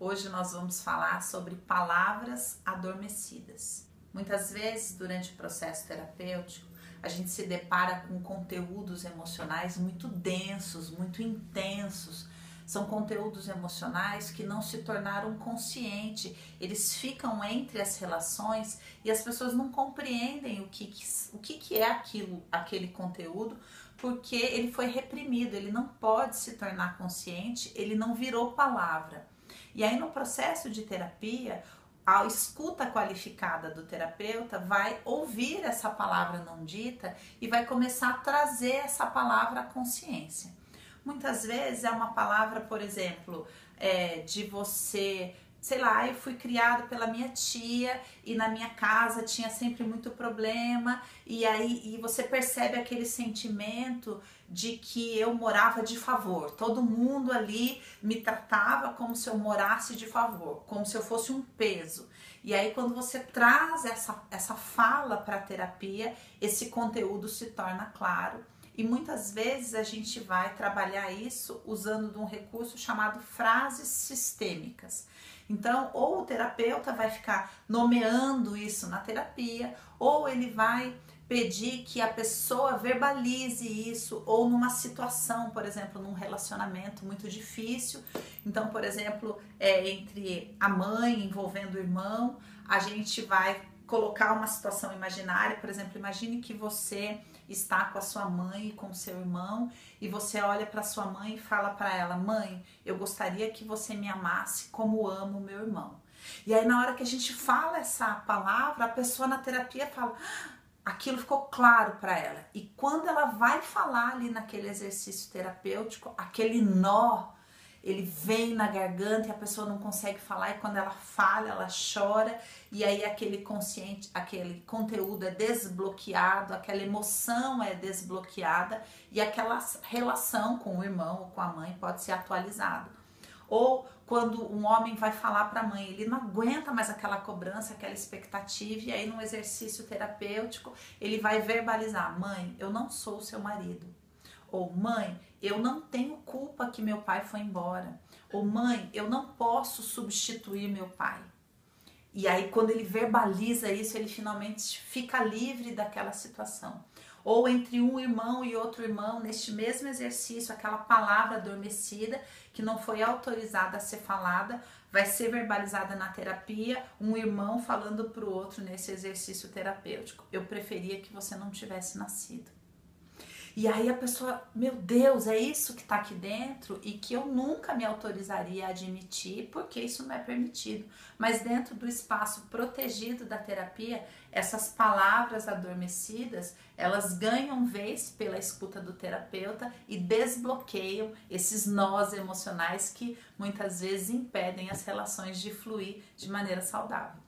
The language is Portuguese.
Hoje nós vamos falar sobre palavras adormecidas. Muitas vezes, durante o processo terapêutico, a gente se depara com conteúdos emocionais muito densos, muito intensos. São conteúdos emocionais que não se tornaram conscientes, eles ficam entre as relações e as pessoas não compreendem o que, o que é aquilo, aquele conteúdo, porque ele foi reprimido, ele não pode se tornar consciente, ele não virou palavra. E aí, no processo de terapia, a escuta qualificada do terapeuta vai ouvir essa palavra não dita e vai começar a trazer essa palavra à consciência. Muitas vezes é uma palavra, por exemplo, é, de você sei lá, eu fui criado pela minha tia e na minha casa tinha sempre muito problema e aí e você percebe aquele sentimento de que eu morava de favor. Todo mundo ali me tratava como se eu morasse de favor, como se eu fosse um peso. E aí quando você traz essa essa fala para a terapia, esse conteúdo se torna claro. E muitas vezes a gente vai trabalhar isso usando de um recurso chamado frases sistêmicas. Então, ou o terapeuta vai ficar nomeando isso na terapia, ou ele vai pedir que a pessoa verbalize isso, ou numa situação, por exemplo, num relacionamento muito difícil. Então, por exemplo, é, entre a mãe envolvendo o irmão, a gente vai colocar uma situação imaginária, por exemplo, imagine que você está com a sua mãe e com o seu irmão e você olha para sua mãe e fala para ela: "Mãe, eu gostaria que você me amasse como amo meu irmão". E aí na hora que a gente fala essa palavra, a pessoa na terapia fala: ah, aquilo ficou claro para ela. E quando ela vai falar ali naquele exercício terapêutico, aquele nó ele vem na garganta e a pessoa não consegue falar e quando ela fala, ela chora e aí aquele consciente, aquele conteúdo é desbloqueado, aquela emoção é desbloqueada e aquela relação com o irmão ou com a mãe pode ser atualizada. Ou quando um homem vai falar para a mãe, ele não aguenta mais aquela cobrança, aquela expectativa, e aí no exercício terapêutico ele vai verbalizar: "Mãe, eu não sou seu marido. Ou mãe, eu não tenho culpa que meu pai foi embora. Ou mãe, eu não posso substituir meu pai. E aí, quando ele verbaliza isso, ele finalmente fica livre daquela situação. Ou entre um irmão e outro irmão, neste mesmo exercício, aquela palavra adormecida que não foi autorizada a ser falada, vai ser verbalizada na terapia, um irmão falando para o outro nesse exercício terapêutico. Eu preferia que você não tivesse nascido. E aí a pessoa, meu Deus, é isso que está aqui dentro e que eu nunca me autorizaria a admitir, porque isso não é permitido. Mas dentro do espaço protegido da terapia, essas palavras adormecidas, elas ganham vez pela escuta do terapeuta e desbloqueiam esses nós emocionais que muitas vezes impedem as relações de fluir de maneira saudável.